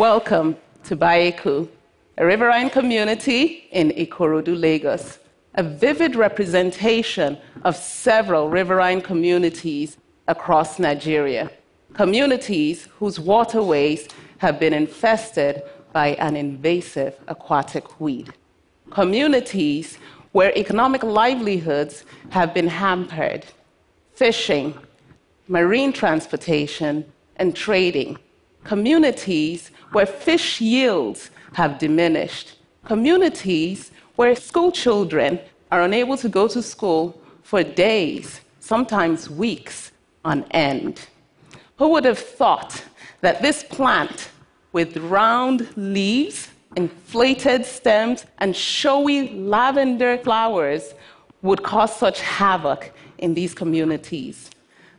Welcome to Bayeku, a riverine community in Ikorodu, Lagos, a vivid representation of several riverine communities across Nigeria, communities whose waterways have been infested by an invasive aquatic weed, communities where economic livelihoods have been hampered, fishing, marine transportation, and trading, communities where fish yields have diminished, communities where school children are unable to go to school for days, sometimes weeks on end. Who would have thought that this plant with round leaves, inflated stems, and showy lavender flowers would cause such havoc in these communities?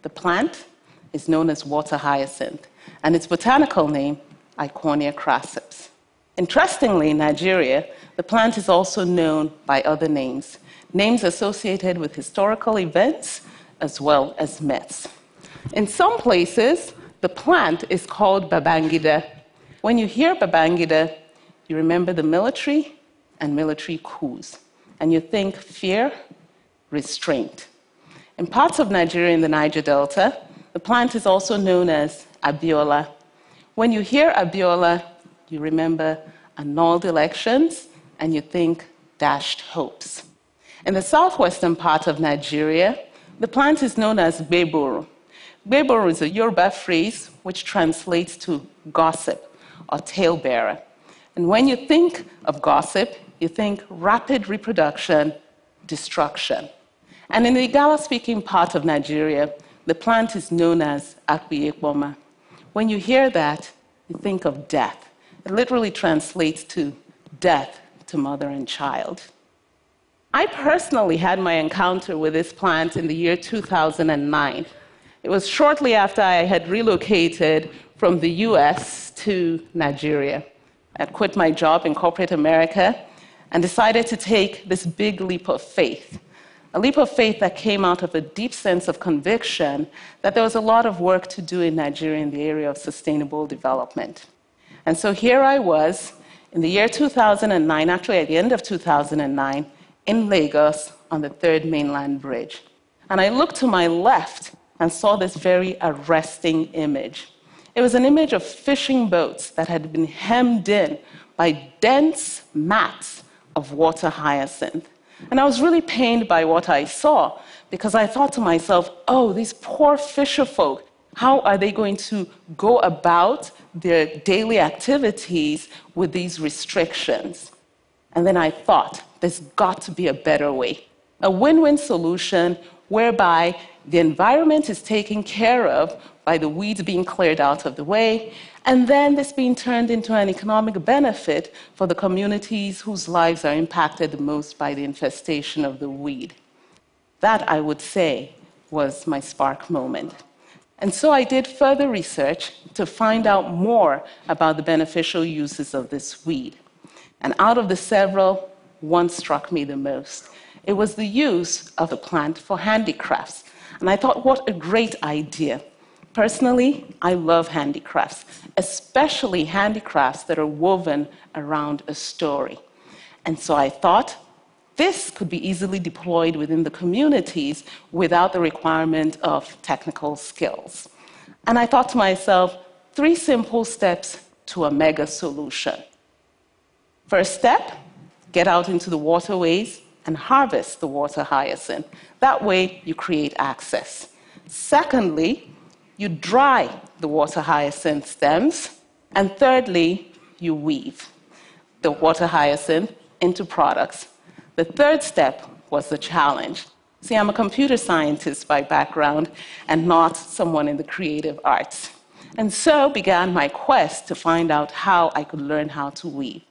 The plant is known as water hyacinth, and its botanical name Eichhornia crassipes. Interestingly, in Nigeria, the plant is also known by other names, names associated with historical events as well as myths. In some places, the plant is called Babangida. When you hear Babangida, you remember the military and military coups, and you think fear, restraint. In parts of Nigeria in the Niger Delta, the plant is also known as Abiola, when you hear Abiola, you remember annulled elections and you think dashed hopes. In the southwestern part of Nigeria, the plant is known as Gbeboro. Gbeboro is a Yoruba phrase which translates to gossip or talebearer. And when you think of gossip, you think rapid reproduction, destruction. And in the Igala speaking part of Nigeria, the plant is known as Akbiyekboma. When you hear that, you think of death. It literally translates to death to mother and child. I personally had my encounter with this plant in the year 2009. It was shortly after I had relocated from the US to Nigeria. I'd quit my job in corporate America and decided to take this big leap of faith a leap of faith that came out of a deep sense of conviction that there was a lot of work to do in Nigeria in the area of sustainable development. And so here I was in the year 2009, actually at the end of 2009, in Lagos on the third mainland bridge. And I looked to my left and saw this very arresting image. It was an image of fishing boats that had been hemmed in by dense mats of water hyacinth. And I was really pained by what I saw because I thought to myself, oh, these poor fisher folk, how are they going to go about their daily activities with these restrictions? And then I thought, there's got to be a better way. A win win solution whereby the environment is taken care of by the weeds being cleared out of the way, and then this being turned into an economic benefit for the communities whose lives are impacted the most by the infestation of the weed. That, I would say, was my spark moment. And so I did further research to find out more about the beneficial uses of this weed. And out of the several, one struck me the most. It was the use of the plant for handicrafts. And I thought, what a great idea. Personally, I love handicrafts, especially handicrafts that are woven around a story. And so I thought this could be easily deployed within the communities without the requirement of technical skills. And I thought to myself, three simple steps to a mega solution. First step, get out into the waterways and harvest the water hyacinth. That way, you create access. Secondly, you dry the water hyacinth stems. And thirdly, you weave the water hyacinth into products. The third step was the challenge. See, I'm a computer scientist by background and not someone in the creative arts. And so began my quest to find out how I could learn how to weave.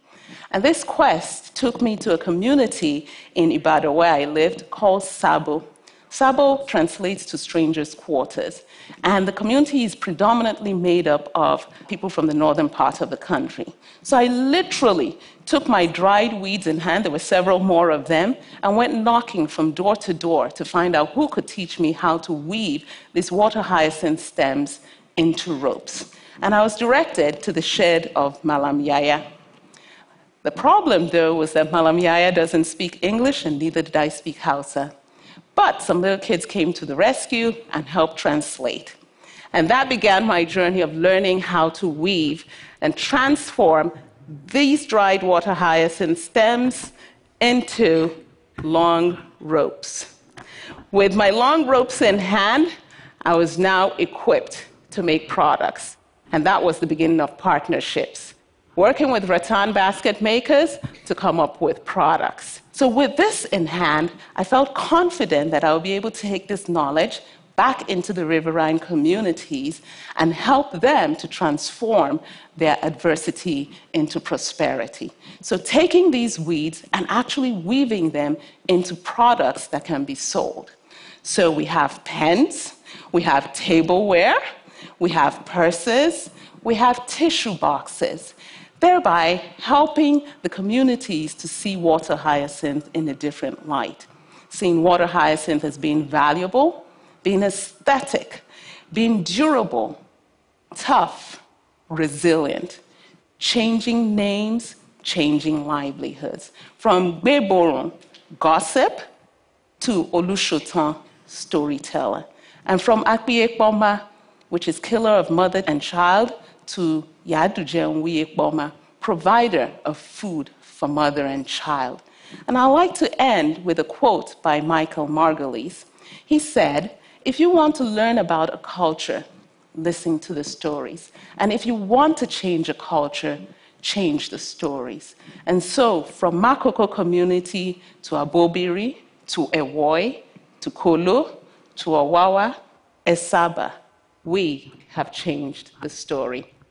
And this quest took me to a community in Ibadan where I lived called Sabo. Sabo translates to strangers' quarters, and the community is predominantly made up of people from the northern part of the country. So I literally took my dried weeds in hand, there were several more of them, and went knocking from door to door to find out who could teach me how to weave these water hyacinth stems into ropes. and I was directed to the shed of Malam Yaya. The problem, though, was that Malam Yaya doesn't speak English, and neither did I speak Hausa. But some little kids came to the rescue and helped translate. And that began my journey of learning how to weave and transform these dried water hyacinth stems into long ropes. With my long ropes in hand, I was now equipped to make products. And that was the beginning of partnerships, working with rattan basket makers to come up with products. So, with this in hand, I felt confident that I would be able to take this knowledge back into the riverine communities and help them to transform their adversity into prosperity. So, taking these weeds and actually weaving them into products that can be sold. So, we have pens, we have tableware, we have purses, we have tissue boxes, thereby helping the communities to see water hyacinth in a different light. Seeing water hyacinth as being valuable, being aesthetic, being durable, tough, resilient, changing names, changing livelihoods. From Gbeboro, gossip, to Olushotan, storyteller. And from Akpiekpoma, which is killer of mother and child, to Yadujenwi Ekpoma, provider of food for mother and child. And I'd like to end with a quote by Michael Margolis. He said, If you want to learn about a culture, listen to the stories. And if you want to change a culture, change the stories. And so, from Makoko community to Abobiri, to Ewoy, to Kolo, to Awawa, Esaba, we have changed the story.